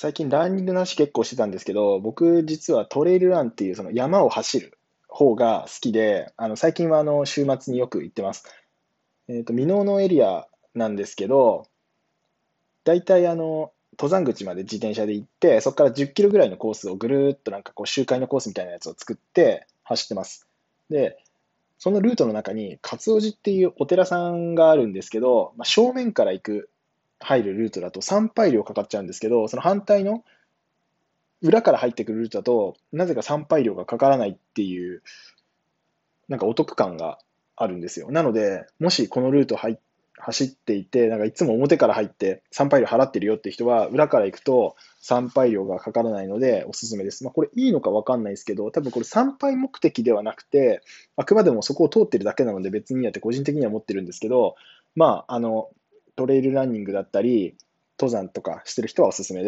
最近ランニングの話結構してたんですけど、僕実はトレイルランっていうその山を走る方が好きで、あの最近はあの週末によく行ってます。えっと、箕面のエリアなんですけど、大体あの、登山口まで自転車で行って、そこから10キロぐらいのコースをぐるっとなんかこう周回のコースみたいなやつを作って走ってます。で、そのルートの中に、勝尾寺っていうお寺さんがあるんですけど、まあ、正面から行く入るルートだと参拝料かかっちゃうんですけど、その反対の裏から入ってくるルートだと、なぜか参拝料がかからないっていう、なんかお得感があるんですよ。なので、もしこのルート入走っていて、なんかいつも表から入って参拝料払ってるよって人は、裏から行くと参拝料がかからないのでおすすめです。まあ、これいいのかわかんないですけど、多分これ参拝目的ではなくて、あくまでもそこを通ってるだけなので別にやって個人的には思ってるんですけど、まあ、あの、トレイルランニングだったり、登山とかしてる人はおすすめです。